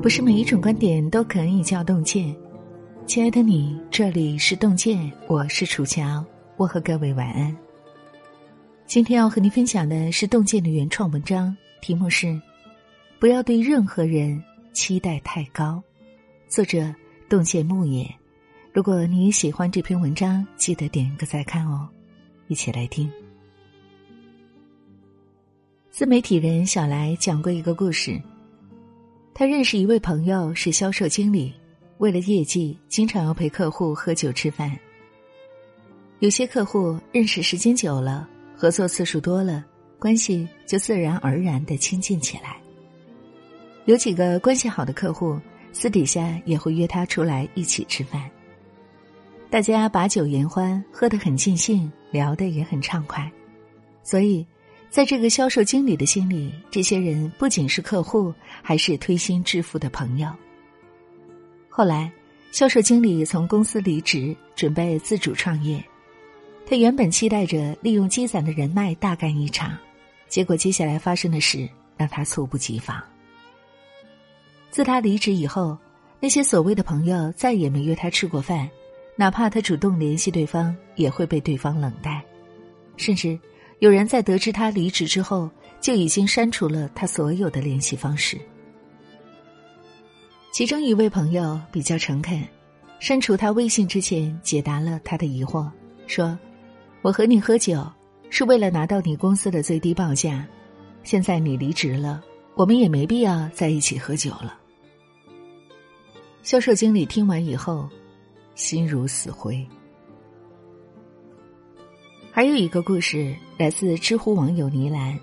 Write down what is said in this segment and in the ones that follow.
不是每一种观点都可以叫洞见。亲爱的你，这里是洞见，我是楚乔，我和各位晚安。今天要和您分享的是洞见的原创文章，题目是“不要对任何人期待太高”，作者洞见木野。如果你喜欢这篇文章，记得点个再看哦。一起来听。自媒体人小来讲过一个故事。他认识一位朋友是销售经理，为了业绩，经常要陪客户喝酒吃饭。有些客户认识时间久了，合作次数多了，关系就自然而然的亲近起来。有几个关系好的客户，私底下也会约他出来一起吃饭。大家把酒言欢，喝得很尽兴，聊得也很畅快，所以。在这个销售经理的心里，这些人不仅是客户，还是推心置腹的朋友。后来，销售经理从公司离职，准备自主创业。他原本期待着利用积攒的人脉大干一场，结果接下来发生的事让他猝不及防。自他离职以后，那些所谓的朋友再也没约他吃过饭，哪怕他主动联系对方，也会被对方冷淡，甚至。有人在得知他离职之后，就已经删除了他所有的联系方式。其中一位朋友比较诚恳，删除他微信之前解答了他的疑惑，说：“我和你喝酒是为了拿到你公司的最低报价，现在你离职了，我们也没必要在一起喝酒了。”销售经理听完以后，心如死灰。还有一个故事来自知乎网友倪兰。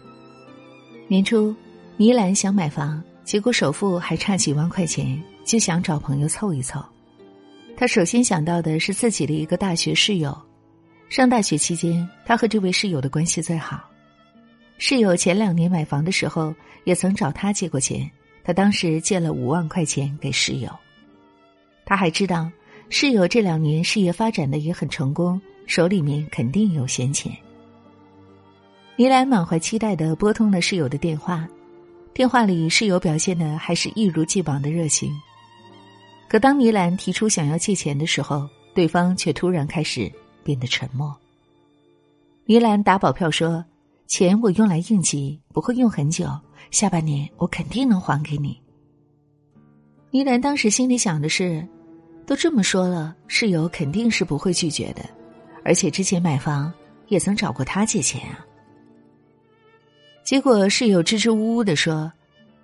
年初，倪兰想买房，结果首付还差几万块钱，就想找朋友凑一凑。他首先想到的是自己的一个大学室友。上大学期间，他和这位室友的关系最好。室友前两年买房的时候，也曾找他借过钱，他当时借了五万块钱给室友。他还知道，室友这两年事业发展的也很成功。手里面肯定有闲钱。倪兰满怀期待的拨通了室友的电话，电话里室友表现的还是一如既往的热情。可当倪兰提出想要借钱的时候，对方却突然开始变得沉默。倪兰打保票说：“钱我用来应急，不会用很久，下半年我肯定能还给你。”倪兰当时心里想的是：“都这么说了，室友肯定是不会拒绝的。”而且之前买房也曾找过他借钱啊。结果室友支支吾吾的说：“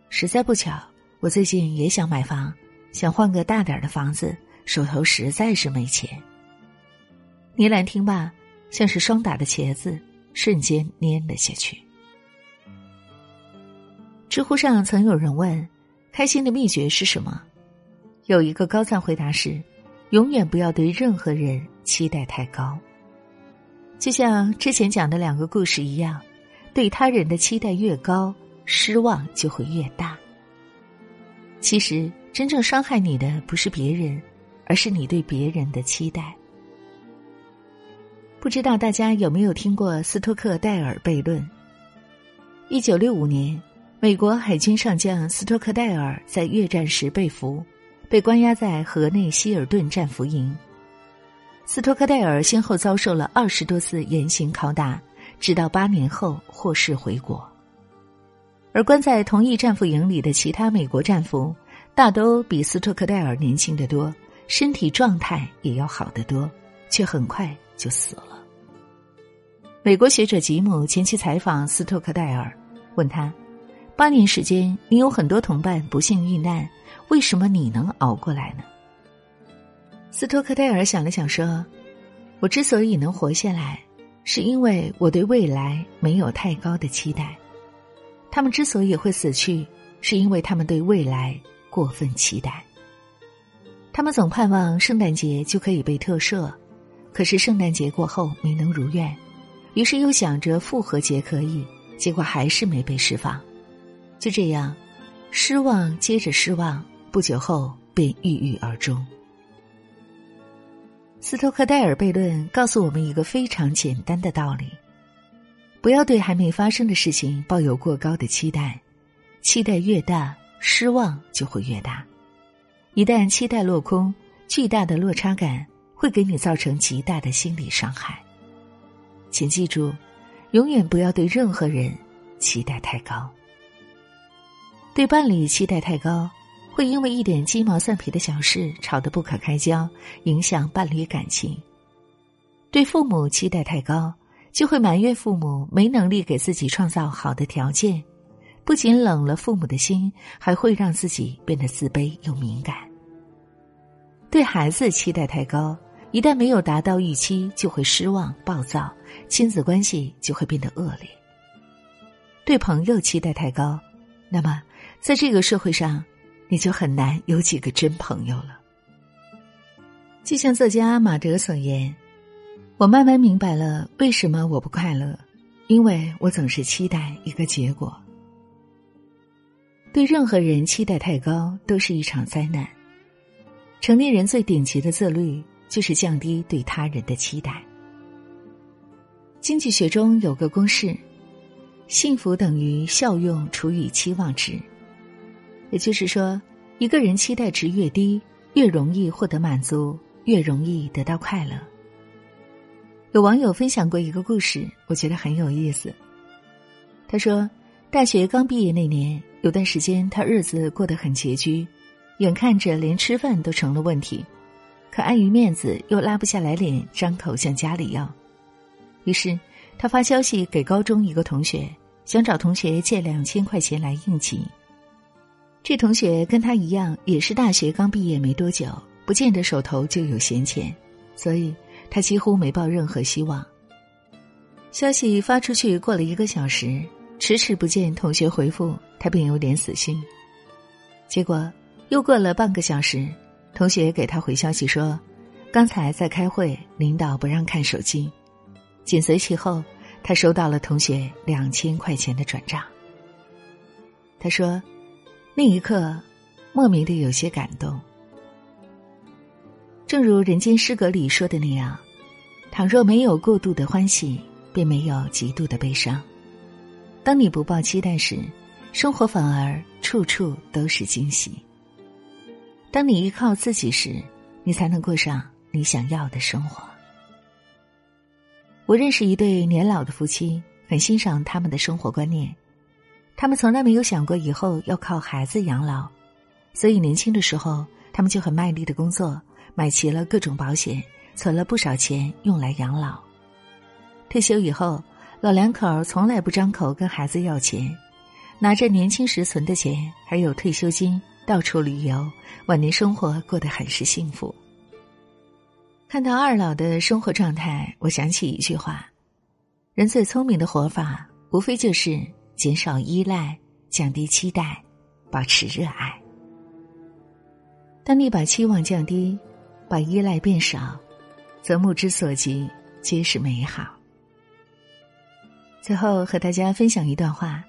实在不巧，我最近也想买房，想换个大点的房子，手头实在是没钱。”倪兰听罢，像是霜打的茄子，瞬间蔫了下去。知乎上曾有人问：“开心的秘诀是什么？”有一个高赞回答是：“永远不要对任何人期待太高。”就像之前讲的两个故事一样，对他人的期待越高，失望就会越大。其实，真正伤害你的不是别人，而是你对别人的期待。不知道大家有没有听过斯托克戴尔悖论？一九六五年，美国海军上将斯托克戴尔在越战时被俘，被关押在河内希尔顿战俘营。斯托克戴尔先后遭受了二十多次严刑拷打，直到八年后获释回国。而关在同一战俘营里的其他美国战俘，大都比斯托克戴尔年轻得多，身体状态也要好得多，却很快就死了。美国学者吉姆前期采访斯托克戴尔，问他：“八年时间，你有很多同伴不幸遇难，为什么你能熬过来呢？”斯托克戴尔想了想说：“我之所以能活下来，是因为我对未来没有太高的期待。他们之所以会死去，是因为他们对未来过分期待。他们总盼望圣诞节就可以被特赦，可是圣诞节过后没能如愿，于是又想着复活节可以，结果还是没被释放。就这样，失望接着失望，不久后便郁郁而终。”斯托克戴尔悖论告诉我们一个非常简单的道理：不要对还没发生的事情抱有过高的期待，期待越大，失望就会越大。一旦期待落空，巨大的落差感会给你造成极大的心理伤害。请记住，永远不要对任何人期待太高。对伴侣期待太高，会因为一点鸡毛蒜皮的小事吵得不可开交，影响伴侣感情。对父母期待太高，就会埋怨父母没能力给自己创造好的条件，不仅冷了父母的心，还会让自己变得自卑又敏感。对孩子期待太高，一旦没有达到预期，就会失望、暴躁，亲子关系就会变得恶劣。对朋友期待太高，那么。在这个社会上，你就很难有几个真朋友了。就像作家马德所言：“我慢慢明白了为什么我不快乐，因为我总是期待一个结果。对任何人期待太高，都是一场灾难。成年人最顶级的自律，就是降低对他人的期待。经济学中有个公式：幸福等于效用除以期望值。”也就是说，一个人期待值越低，越容易获得满足，越容易得到快乐。有网友分享过一个故事，我觉得很有意思。他说，大学刚毕业那年，有段时间他日子过得很拮据，眼看着连吃饭都成了问题，可碍于面子又拉不下来脸张口向家里要，于是他发消息给高中一个同学，想找同学借两千块钱来应急。这同学跟他一样，也是大学刚毕业没多久，不见得手头就有闲钱，所以他几乎没抱任何希望。消息发出去过了一个小时，迟迟不见同学回复，他便有点死心。结果又过了半个小时，同学给他回消息说，刚才在开会，领导不让看手机。紧随其后，他收到了同学两千块钱的转账。他说。那一刻，莫名的有些感动。正如《人间失格》里说的那样，倘若没有过度的欢喜，便没有极度的悲伤。当你不抱期待时，生活反而处处都是惊喜。当你依靠自己时，你才能过上你想要的生活。我认识一对年老的夫妻，很欣赏他们的生活观念。他们从来没有想过以后要靠孩子养老，所以年轻的时候他们就很卖力的工作，买齐了各种保险，存了不少钱用来养老。退休以后，老两口从来不张口跟孩子要钱，拿着年轻时存的钱还有退休金到处旅游，晚年生活过得很是幸福。看到二老的生活状态，我想起一句话：人最聪明的活法，无非就是。减少依赖，降低期待，保持热爱。当你把期望降低，把依赖变少，则目之所及皆是美好。最后和大家分享一段话：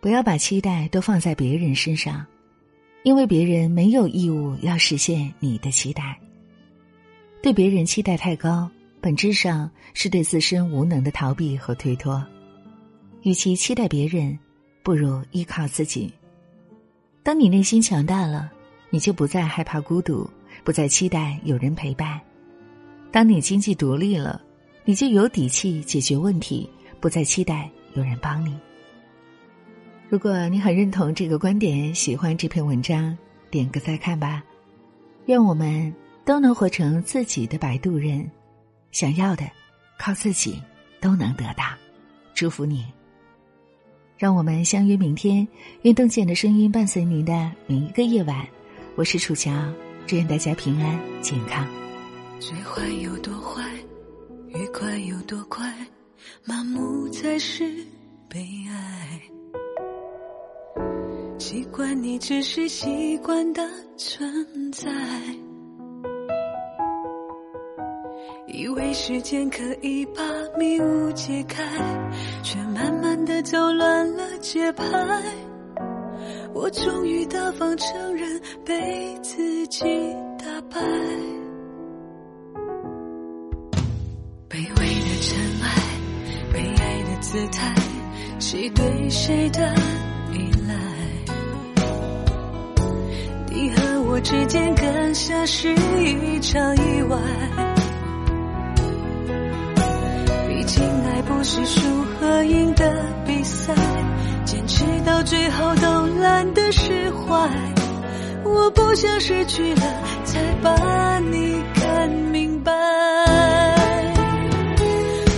不要把期待都放在别人身上，因为别人没有义务要实现你的期待。对别人期待太高，本质上是对自身无能的逃避和推脱。与其期待别人，不如依靠自己。当你内心强大了，你就不再害怕孤独，不再期待有人陪伴；当你经济独立了，你就有底气解决问题，不再期待有人帮你。如果你很认同这个观点，喜欢这篇文章，点个再看吧。愿我们都能活成自己的摆渡人，想要的，靠自己都能得到。祝福你。让我们相约明天，愿邓健的声音伴随您的每一个夜晚。我是楚乔，祝愿大家平安健康。最坏有多坏，愉快有多快，麻木才是悲哀。习惯你只是习惯的存在。以为时间可以把迷雾解开，却慢慢的走乱了节拍。我终于大方承认被自己打败。卑微的尘埃，被爱的姿态，谁对谁的依赖？你和我之间更像是一场意外。不是输和赢的比赛，坚持到最后都懒得释怀。我不想失去了才把你看明白，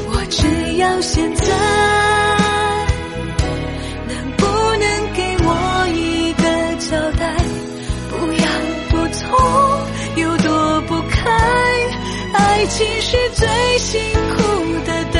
我只要现在，能不能给我一个交代？不要不痛，又躲不开，爱情是最辛苦的。